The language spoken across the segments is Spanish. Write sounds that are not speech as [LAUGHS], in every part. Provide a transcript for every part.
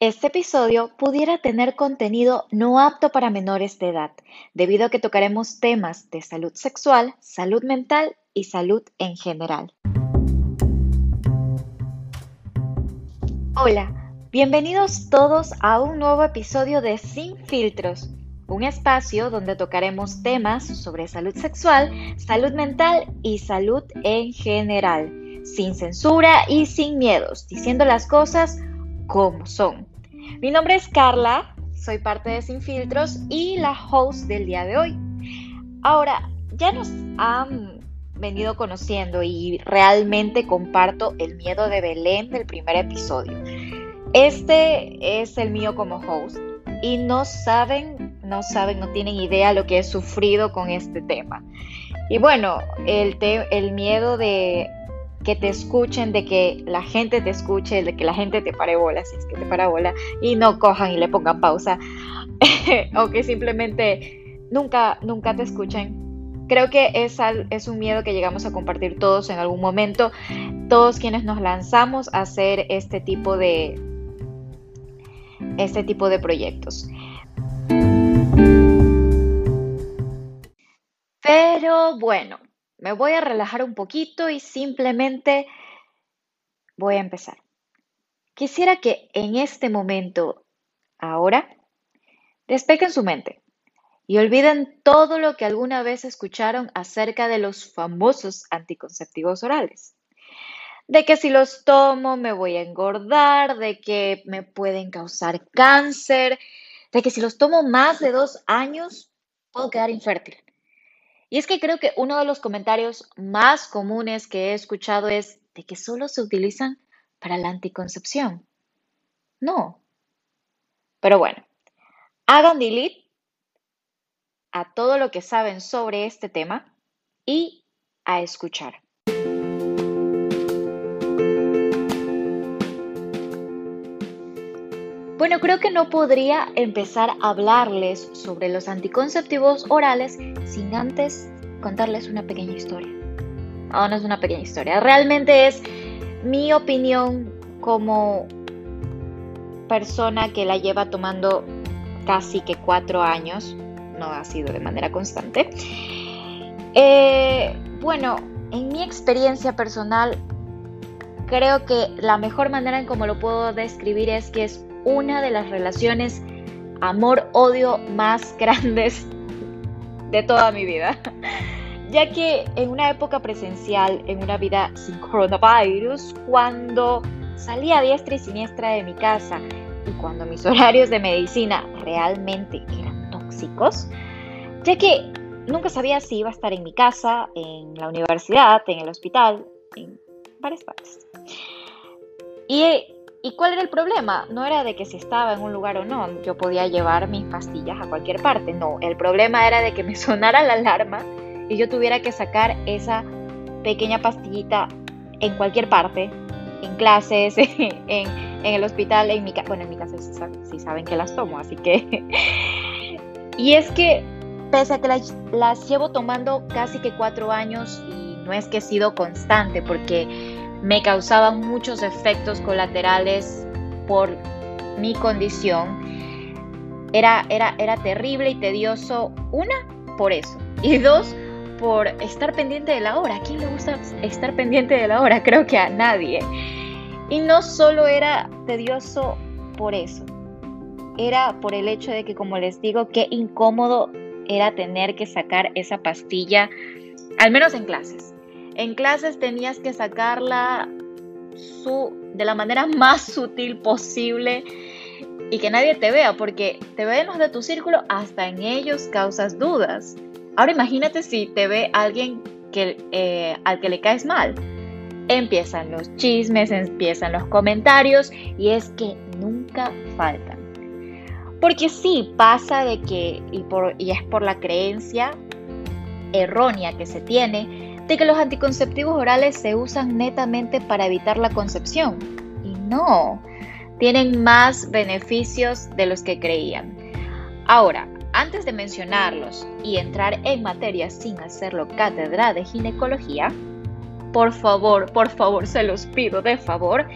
Este episodio pudiera tener contenido no apto para menores de edad, debido a que tocaremos temas de salud sexual, salud mental y salud en general. Hola, bienvenidos todos a un nuevo episodio de Sin Filtros, un espacio donde tocaremos temas sobre salud sexual, salud mental y salud en general, sin censura y sin miedos, diciendo las cosas como son. Mi nombre es Carla, soy parte de Sin Filtros y la host del día de hoy. Ahora, ya nos han venido conociendo y realmente comparto el miedo de Belén del primer episodio. Este es el mío como host y no saben, no saben, no tienen idea lo que he sufrido con este tema. Y bueno, el, el miedo de que te escuchen, de que la gente te escuche, de que la gente te pare bola, si es que te para bola, y no cojan y le pongan pausa, [LAUGHS] o que simplemente nunca, nunca te escuchen. Creo que es, es un miedo que llegamos a compartir todos en algún momento, todos quienes nos lanzamos a hacer este tipo de, este tipo de proyectos. Pero bueno, me voy a relajar un poquito y simplemente voy a empezar. Quisiera que en este momento, ahora, despejen su mente y olviden todo lo que alguna vez escucharon acerca de los famosos anticonceptivos orales. De que si los tomo me voy a engordar, de que me pueden causar cáncer, de que si los tomo más de dos años puedo quedar infértil. Y es que creo que uno de los comentarios más comunes que he escuchado es de que solo se utilizan para la anticoncepción. No. Pero bueno, hagan delete a todo lo que saben sobre este tema y a escuchar. Bueno, creo que no podría empezar a hablarles sobre los anticonceptivos orales sin antes contarles una pequeña historia. No, no es una pequeña historia, realmente es mi opinión como persona que la lleva tomando casi que cuatro años, no ha sido de manera constante. Eh, bueno, en mi experiencia personal, creo que la mejor manera en cómo lo puedo describir es que es una de las relaciones amor-odio más [LAUGHS] grandes de toda mi vida. [LAUGHS] Ya que en una época presencial, en una vida sin coronavirus, cuando salía a diestra y siniestra de mi casa y cuando mis [LAUGHS] horarios de medicina realmente eran tóxicos, ya que nunca sabía si iba a estar en mi casa, en la universidad, en el hospital, en varias partes. Y ¿Y cuál era el problema? No era de que si estaba en un lugar o no, yo podía llevar mis pastillas a cualquier parte, no, el problema era de que me [LAUGHS] sonara la alarma y yo tuviera que sacar esa pequeña pastillita en cualquier parte, en clases, [LAUGHS] en, el hospital, en mi casa, bueno, en mi casa sí, saben que las tomo, así que... [LAUGHS] y es que pese a que las, las llevo tomando casi que cuatro años y no es que he sido constante, porque me causaban muchos efectos colaterales por mi condición. Era, era, era terrible y tedioso, una, por eso, y dos, por estar pendiente de la hora. ¿A quién le gusta estar pendiente de la hora? Creo que a nadie. Y no solo era tedioso por eso, era por el hecho de que, como les digo, qué incómodo era tener que sacar esa pastilla, al menos en clases. En clases tenías que sacarla su, de la manera [LAUGHS] más sutil posible y que nadie te vea, porque te ven los de tu círculo, hasta en ellos causas dudas. Ahora imagínate si te ve alguien que, eh, al que le caes mal. Empiezan los chismes, empiezan los comentarios y es que nunca faltan. Porque sí pasa de que, y, por, y es por la creencia errónea que se tiene, de que los anticonceptivos orales se usan netamente para evitar la concepción. Y no, tienen más beneficios de los que creían. Ahora, antes de mencionarlos y entrar en materia sin hacerlo cátedra de ginecología, por favor, por favor, se los pido de favor,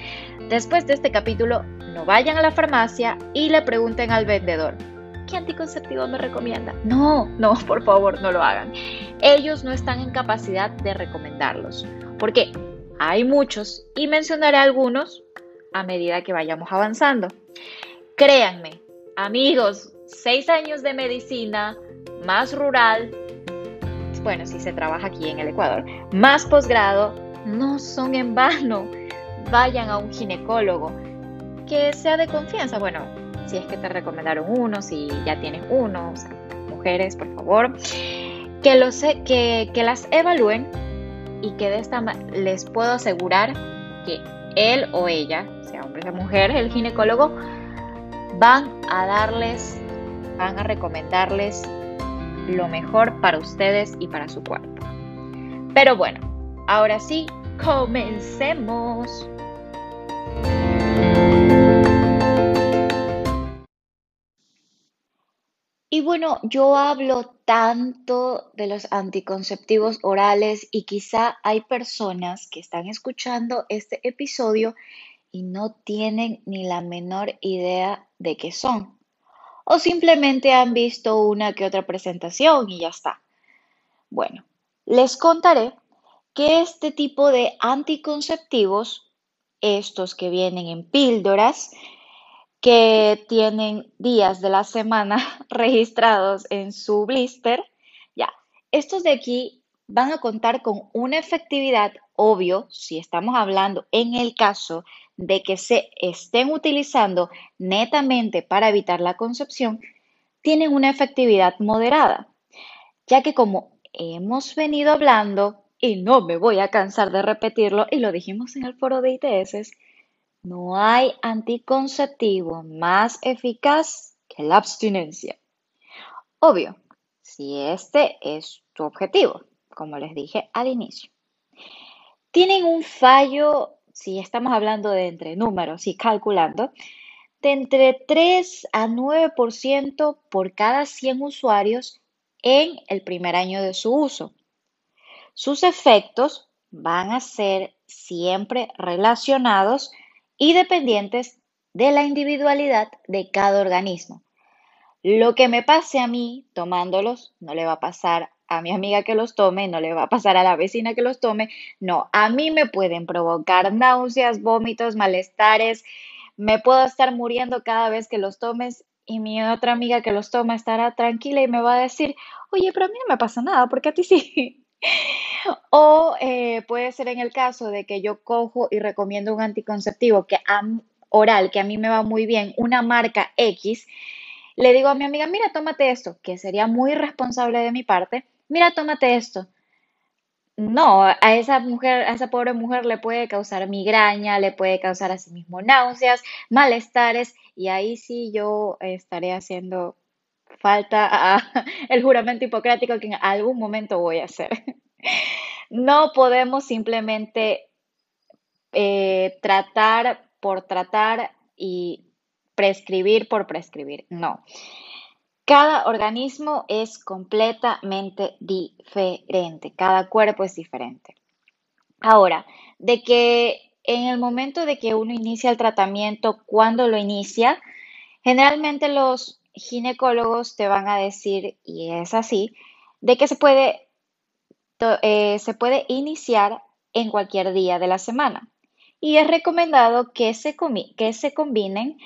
después de este capítulo no vayan a la farmacia y le pregunten al vendedor, ¿qué me recomienda? No, no, [LAUGHS] por favor, no lo hagan. Ellos no están en capacidad de recomendarlos. Porque hay muchos y mencionaré algunos a medida que vayamos avanzando. Créanme, amigos, seis años de medicina, más rural, bueno, si se trabaja aquí en el Ecuador, más posgrado, no son en vano. Vayan a un ginecólogo que sea de confianza. Bueno, si es que te recomendaron uno, si ya tienes uno, mujeres, por favor, que, los, que, que las evalúen y que de esta les puedo asegurar que él o ella, sea hombre o mujer, el ginecólogo, van a darles, van a recomendarles lo mejor para ustedes y para su cuerpo. Pero bueno, ahora sí, comencemos. Y bueno, yo hablo tanto de los anticonceptivos orales y quizá hay personas que están escuchando este episodio y no tienen ni la menor idea de qué son. O simplemente han visto una que otra presentación y ya está. Bueno, les contaré que este tipo de anticonceptivos, estos que vienen en píldoras, que tienen días de la semana [LAUGHS] registrados en su blister, ya, estos de aquí van a contar con una efectividad, obvio, si estamos hablando en el caso de que se estén utilizando netamente para evitar la concepción, tienen una efectividad moderada, ya que como hemos venido hablando, y no me voy a cansar de repetirlo, y lo dijimos en el foro de ITS, no hay anticonceptivo más eficaz que la abstinencia. Obvio, si este es tu objetivo, como les dije al inicio. Tienen un fallo, si estamos hablando de entre números y calculando, de entre 3 a 9% por cada 100 usuarios en el primer año de su uso. Sus efectos van a ser siempre relacionados y dependientes de la individualidad de cada organismo. Lo que me pase a mí tomándolos no le va a pasar a mi amiga que los tome, no le va a pasar a la vecina que los tome, no, a mí me pueden provocar náuseas, vómitos, malestares, me puedo estar muriendo cada vez que los tomes y mi otra amiga que los toma estará tranquila y me va a decir, oye, pero a mí no me pasa nada, porque a ti sí. O eh, puede ser en el caso de que yo cojo y recomiendo un anticonceptivo que oral, que a mí me va muy bien, una marca X, le digo a mi amiga, mira, tómate esto, que sería muy responsable de mi parte, mira, tómate esto. No, a esa mujer, a esa pobre mujer le puede causar migraña, le puede causar a sí mismo náuseas, malestares, y ahí sí yo estaré haciendo falta [LAUGHS] el juramento hipocrático que en algún momento voy a hacer. [LAUGHS] No podemos simplemente eh, tratar por tratar y prescribir por prescribir. No. Cada organismo es completamente diferente, cada cuerpo es diferente. Ahora, de que en el momento de que uno inicia el tratamiento, cuando lo inicia, generalmente los ginecólogos te van a decir, y es así, de que se puede, eh, se puede iniciar en cualquier día de la semana. Y es recomendado que se, que se combinen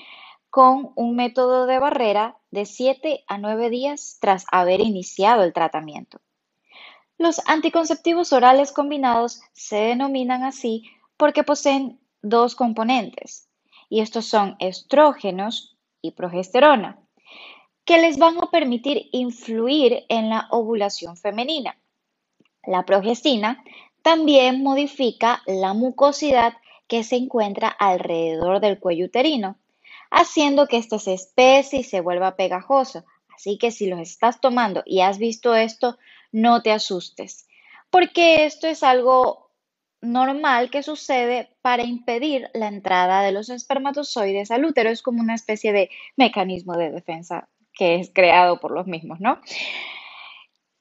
con un método de barrera de 7 a 9 días tras haber iniciado el tratamiento. Los anticonceptivos orales combinados se denominan así porque poseen dos componentes, y estos son estrógenos y progesterona que les van a permitir influir en la ovulación femenina. La progestina también modifica la mucosidad que se encuentra alrededor del cuello uterino, haciendo que éste se espese y se vuelva pegajoso. Así que si los estás tomando y has visto esto, no te asustes, porque esto es algo normal que sucede para impedir la entrada de los espermatozoides al útero. Es como una especie de mecanismo de defensa que es creado por los mismos, ¿no?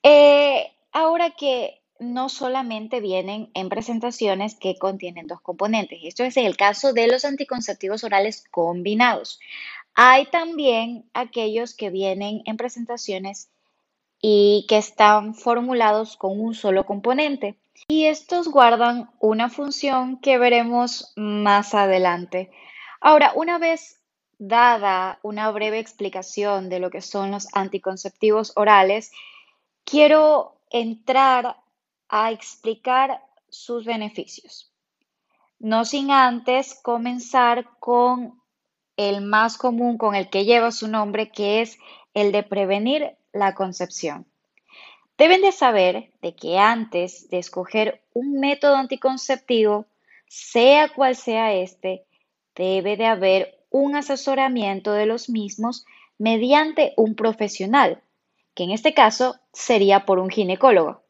Eh, ahora que no solamente vienen en presentaciones que contienen dos componentes. Esto es el caso de los anticonceptivos orales combinados. Hay también aquellos que vienen en presentaciones y que están formulados con un solo componente. Y estos guardan una función que veremos más adelante. Ahora, una vez dada una breve explicación de lo que son los anticonceptivos orales, quiero entrar a explicar sus beneficios. No sin antes comenzar con el más común, con el que lleva su nombre, que es el de prevenir la concepción. Deben de saber de que antes de escoger un método anticonceptivo, sea cual sea este, debe de haber un asesoramiento de los mismos mediante un profesional, que en este caso sería por un ginecólogo.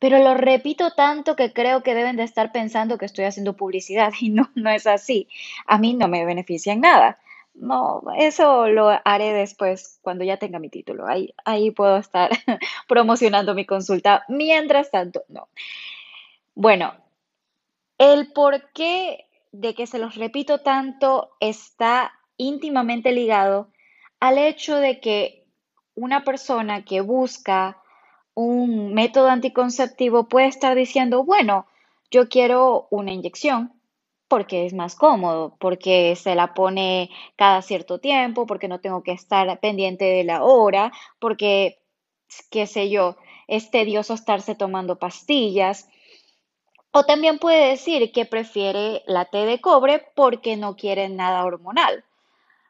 Pero lo repito tanto que creo que deben de estar pensando que estoy haciendo publicidad [LAUGHS] y no, no es así. A mí no me beneficia en nada. No, eso lo haré después cuando ya tenga mi título. Ahí, ahí puedo estar [LAUGHS] promocionando mi consulta. Mientras tanto, no. Bueno, el por qué de que se los repito tanto está íntimamente ligado al hecho de que una persona que busca un método anticonceptivo puede estar diciendo, bueno, yo quiero una inyección porque es más cómodo, porque se la pone cada cierto tiempo, porque no tengo que estar pendiente de la hora, porque, qué sé yo, es tedioso estarse tomando pastillas. O también puede decir que prefiere la T de cobre porque no quiere nada hormonal.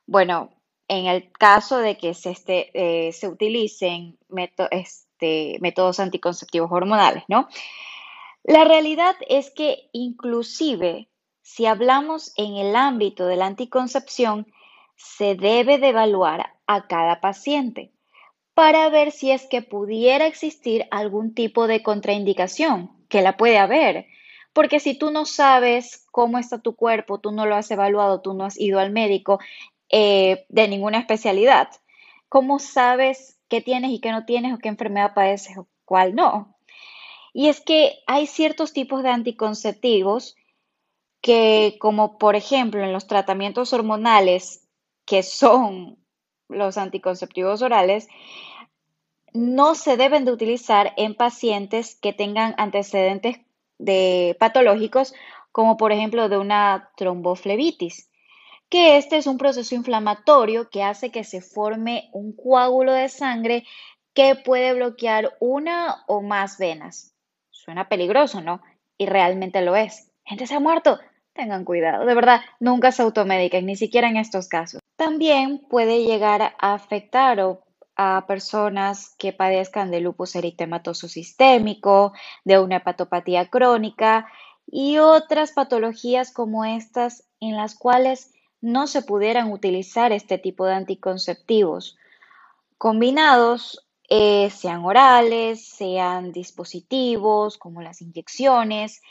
Bueno, en el caso de que se, eh, utilicen métodos, este, métodos anticonceptivos hormonales, ¿no? La realidad es que inclusive si hablamos en el ámbito de la anticoncepción, se debe de evaluar a cada paciente para ver si es que pudiera existir algún tipo de contraindicación, que la puede haber. Porque si tú no sabes cómo está tu cuerpo, tú no lo has evaluado, tú no has ido al médico eh, de ninguna especialidad, ¿cómo sabes qué tienes y qué no tienes o qué enfermedad padeces o cuál no. Y es que hay ciertos tipos de anticonceptivos que, como por ejemplo en los tratamientos hormonales, que son los anticonceptivos orales, no se deben de utilizar en pacientes que tengan antecedentes de patológicos, como por ejemplo de una tromboflebitis que este es un proceso inflamatorio que hace que se forme un coágulo de sangre que puede bloquear una o más venas. Suena peligroso, ¿no? Y realmente lo es. Gente se ha muerto. Tengan cuidado, de verdad, nunca se automediquen, ni siquiera en estos casos. También puede llegar a afectar a personas que padezcan de lupus eritematoso sistémico, de una hepatopatía crónica y otras patologías como estas en las cuales no se pudieran utilizar este tipo de anticonceptivos. Combinados, eh, sean orales, sean dispositivos como las inyecciones,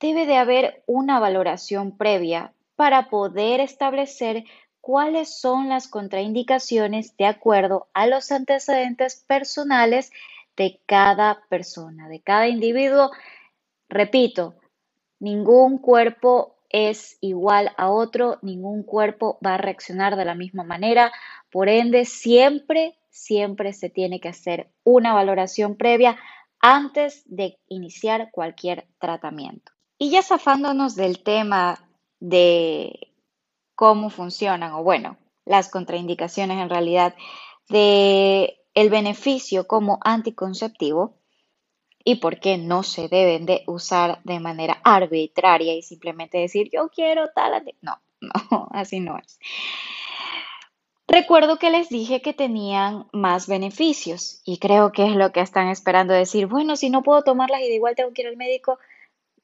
debe de haber una valoración previa para poder establecer cuáles son las contraindicaciones de acuerdo a los antecedentes personales de cada persona, de cada individuo. Repito, ningún cuerpo es igual a otro, ningún cuerpo va a reaccionar de la misma manera, por ende siempre, siempre se tiene que hacer una valoración previa antes de iniciar cualquier tratamiento. Y ya zafándonos del tema de cómo funcionan, o bueno, las contraindicaciones en realidad de el beneficio como anticonceptivo, y por qué no se deben de usar de manera arbitraria y simplemente decir yo quiero tal. No, [LAUGHS] no, así no es. Recuerdo que les dije que tenían más beneficios y creo que es lo que están esperando decir, bueno, si no puedo tomarlas y de igual tengo que ir al médico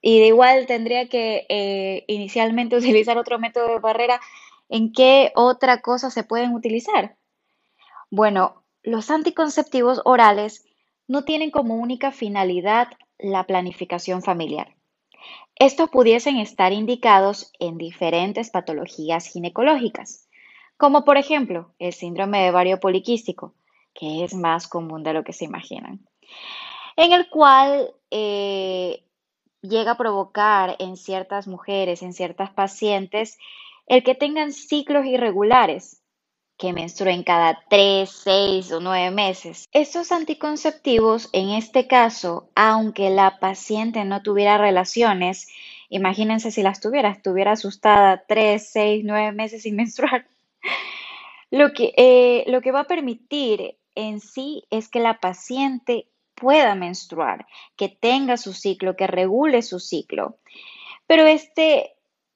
y de igual tendría que eh, inicialmente [LAUGHS] utilizar otro método de barrera, ¿en qué otra cosa se pueden utilizar? Bueno, los anticonceptivos orales no tienen como única finalidad la planificación familiar. Estos pudiesen estar indicados en diferentes patologías ginecológicas, como por ejemplo el síndrome de ovario poliquístico, que es más común de lo que se imaginan. en el cual eh, llega a provocar en ciertas mujeres, en ciertas pacientes, el que tengan ciclos irregulares, que menstruen cada 3, 6 o 9 meses. Estos anticonceptivos, en este caso, aunque la paciente no tuviera relaciones, imagínense si las tuviera, estuviera asustada 3, 6, 9 meses sin [LAUGHS] menstruar, lo que, eh, lo que va a permitir en sí es que la paciente pueda menstruar, que tenga su ciclo, que regule su ciclo. Pero este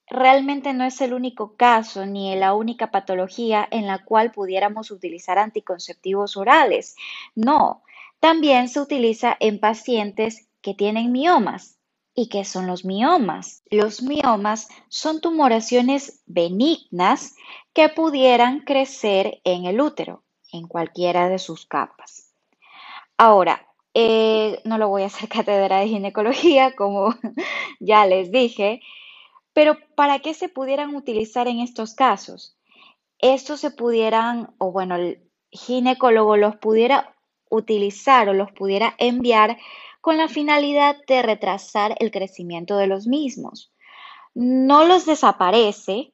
realmente no es el único caso ni la única patología en la cual pudiéramos utilizar anticonceptivos orales. No, también se utiliza en pacientes que tienen miomas. ¿Y qué son los miomas? Los miomas son tumoraciones benignas que pudieran crecer en el útero, en cualquiera de sus capas. Ahora, eh, no lo voy a hacer [LAUGHS] cátedra de ginecología, como [LAUGHS] ya les dije, pero ¿para qué se pudieran utilizar en estos casos? Estos se pudieran, o bueno, el ginecólogo los pudiera utilizar o los pudiera enviar con la finalidad de retrasar el crecimiento de los mismos. No los desaparece,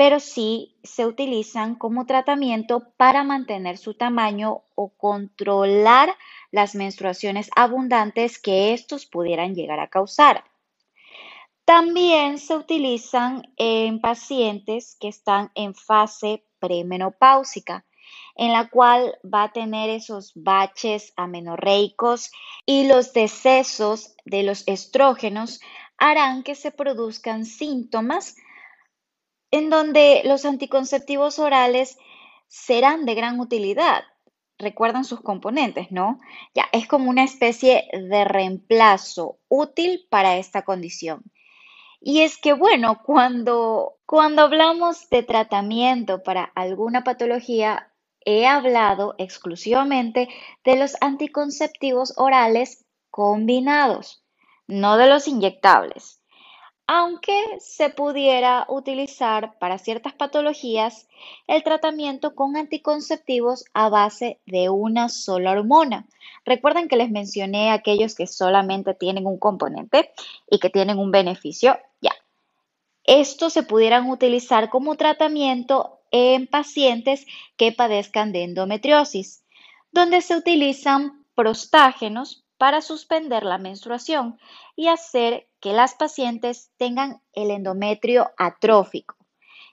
pero sí se utilizan como tratamiento para mantener su tamaño o controlar las menstruaciones abundantes que estos pudieran llegar a causar. También se utilizan en pacientes que están en fase premenopáusica, en la cual va a tener esos baches amenorreicos y los decesos de los estrógenos harán que se produzcan síntomas en donde los anticonceptivos orales serán de gran utilidad. Recuerdan sus componentes, ¿no? Ya, es como una especie de reemplazo útil para esta condición. Y es que, bueno, cuando, cuando hablamos de tratamiento para alguna patología, he hablado exclusivamente de los anticonceptivos orales combinados, no de los inyectables aunque se pudiera utilizar para ciertas patologías el tratamiento con anticonceptivos a base de una sola hormona. Recuerden que les mencioné aquellos que solamente tienen un componente y que tienen un beneficio. Ya. Estos se pudieran utilizar como tratamiento en pacientes que padezcan de endometriosis, donde se utilizan prostágenos para suspender la menstruación y hacer que las pacientes tengan el endometrio atrófico,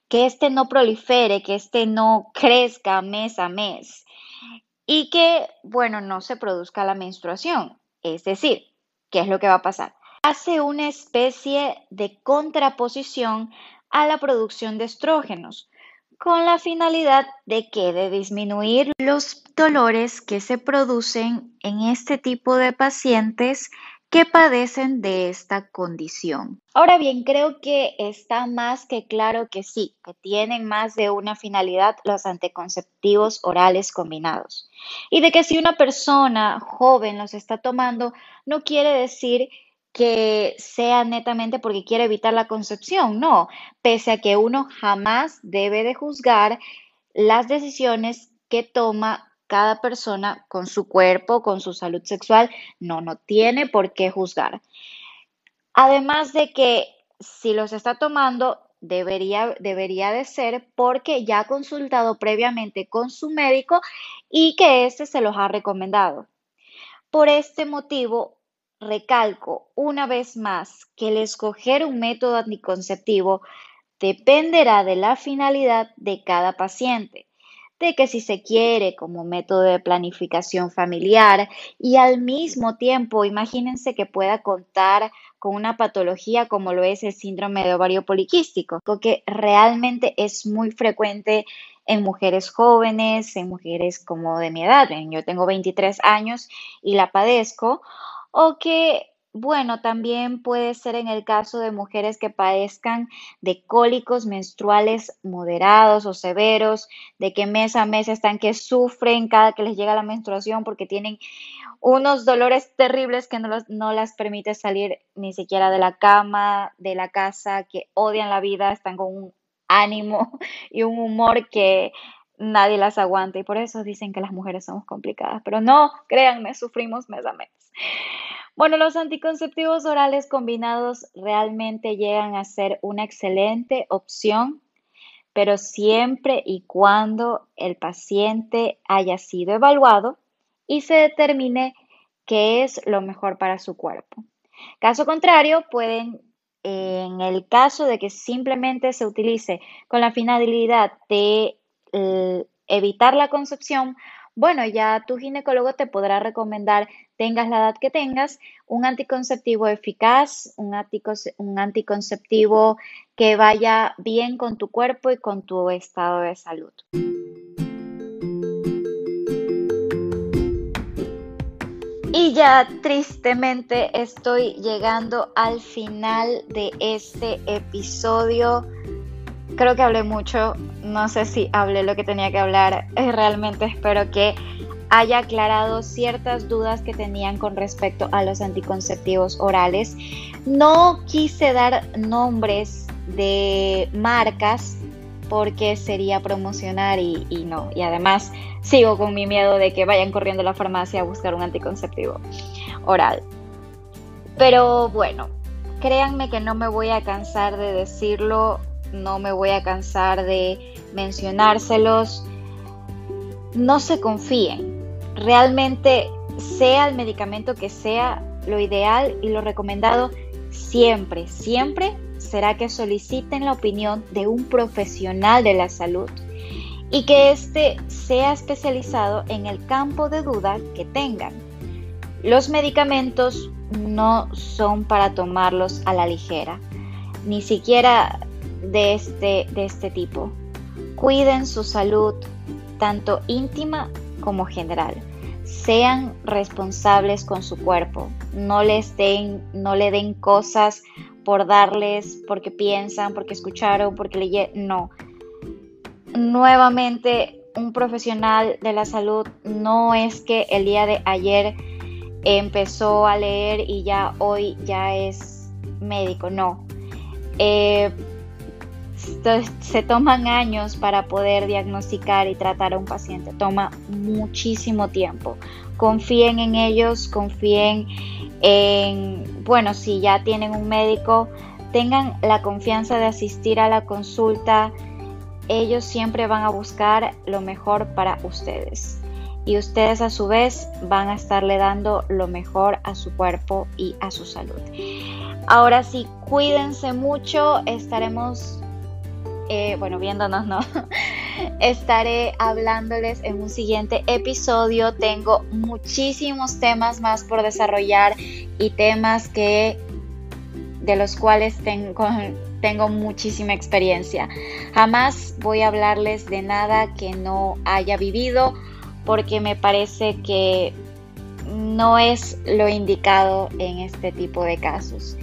que éste no prolifere, que éste no crezca mes a mes y que, bueno, no se produzca la menstruación. Es decir, ¿qué es lo que va a pasar? Hace una especie de contraposición a la producción de estrógenos, con la finalidad de que de disminuir los dolores que se producen en este tipo de pacientes que padecen de esta condición. Ahora bien, creo que está más que claro que sí, que tienen más de una finalidad los anticonceptivos orales combinados. Y de que si una persona joven los está tomando, no quiere decir que sea netamente porque quiere evitar la concepción, no, pese a que uno jamás debe de juzgar las decisiones que toma cada persona con su cuerpo, con su salud sexual, no, no tiene por qué juzgar. Además de que si los está tomando, debería, debería de ser porque ya ha consultado previamente con su médico y que éste se los ha recomendado. Por este motivo, Recalco una vez más que el escoger un método anticonceptivo dependerá de la finalidad de cada paciente, de que si se quiere como método de planificación familiar y al mismo tiempo imagínense que pueda contar con una patología como lo es el síndrome de ovario poliquístico, que realmente es muy frecuente en mujeres jóvenes, en mujeres como de mi edad. Yo tengo 23 años y la padezco o que, bueno, también puede ser en el caso de mujeres que padezcan de cólicos menstruales moderados o severos, de que mes a mes están que sufren cada que les llega la menstruación porque tienen unos dolores terribles que no, no las permite salir ni siquiera de la cama, de la casa, que odian la vida, están con un ánimo [LAUGHS] y un humor que nadie las aguanta y por eso dicen que las mujeres somos complicadas. Pero no, créanme, sufrimos mes a mes. Bueno, los anticonceptivos orales combinados realmente llegan a ser una excelente opción, pero siempre y cuando el paciente haya sido evaluado y se determine qué es lo mejor para su cuerpo. Caso contrario, pueden, en el caso de que simplemente se utilice con la finalidad de eh, evitar la concepción, bueno, ya tu ginecólogo te podrá recomendar, tengas la edad que tengas, un anticonceptivo eficaz, un, anticonceptivo que vaya bien con tu cuerpo y con tu estado de salud. Y ya tristemente estoy llegando al final de este episodio. Creo que hablé mucho, no sé si hablé lo que tenía que hablar. Eh, realmente espero que haya aclarado ciertas dudas que tenían con respecto a los anticonceptivos orales. No quise dar nombres de marcas porque sería promocionar y, no. Y además sigo con mi miedo de que vayan corriendo a la farmacia a buscar un anticonceptivo oral. Pero bueno, créanme que no me voy a cansar de decirlo, no me voy a cansar de mencionárselos. No se confíen. Realmente, sea el medicamento que sea, lo ideal y lo recomendado siempre, siempre será que soliciten la opinión de un profesional de la salud y que éste sea especializado en el campo de duda que tengan. Los medicamentos no son para tomarlos a la ligera, ni siquiera de este, de este tipo. Cuiden su salud, tanto íntima como general. Sean responsables con su cuerpo. No les den, no le den cosas por darles, porque piensan, porque escucharon, porque leyeron. No. Nuevamente, un profesional de la salud no es que el día de ayer empezó a leer y ya hoy ya es médico, no. Eh, se toman años para poder diagnosticar y tratar a un paciente, toma muchísimo tiempo. Confíen en ellos, confíen en, bueno, si ya tienen un médico, tengan la confianza de asistir a la consulta. Ellos siempre van a buscar lo mejor para ustedes. Y ustedes a su vez van a estarle dando lo mejor a su cuerpo y a su salud. Ahora sí, cuídense mucho. Estaremos, eh, bueno, viéndonos, ¿no? [LAUGHS] estaré hablándoles en un siguiente episodio. Tengo muchísimos temas más por desarrollar y temas que de los cuales tengo, tengo muchísima experiencia. Jamás voy a hablarles de nada que no haya vivido porque me parece que no es lo indicado en este tipo de casos.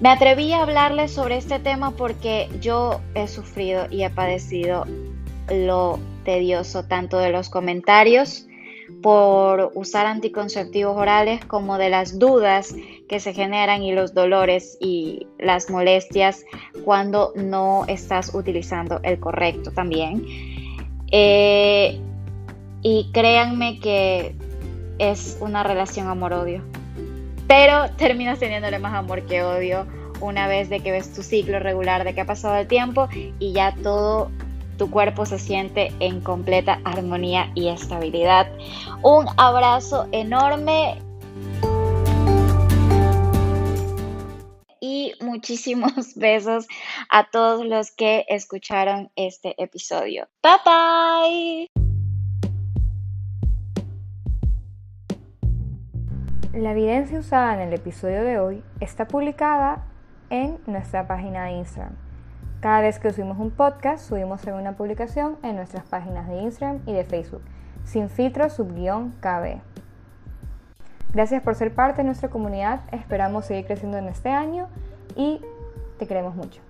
Me atreví a hablarles sobre este tema porque yo he sufrido y he padecido lo tedioso tanto de los comentarios por usar anticonceptivos orales como de las dudas que se generan y los dolores y las molestias cuando no estás utilizando el correcto también. Eh, y créanme que es una relación amor-odio. Pero terminas teniéndole más amor que odio una vez de que ves tu ciclo regular, de que ha pasado el tiempo y ya todo tu cuerpo se siente en completa armonía y estabilidad. Un abrazo enorme y muchísimos [LAUGHS] besos a todos los que escucharon este episodio. Bye bye. La evidencia usada en el episodio de hoy está publicada en nuestra página de Instagram cada vez que subimos un podcast, subimos una publicación en nuestras páginas de Instagram y de Facebook, sin filtro subguión KB. Gracias por ser parte de nuestra comunidad, esperamos seguir creciendo en este año y te queremos mucho.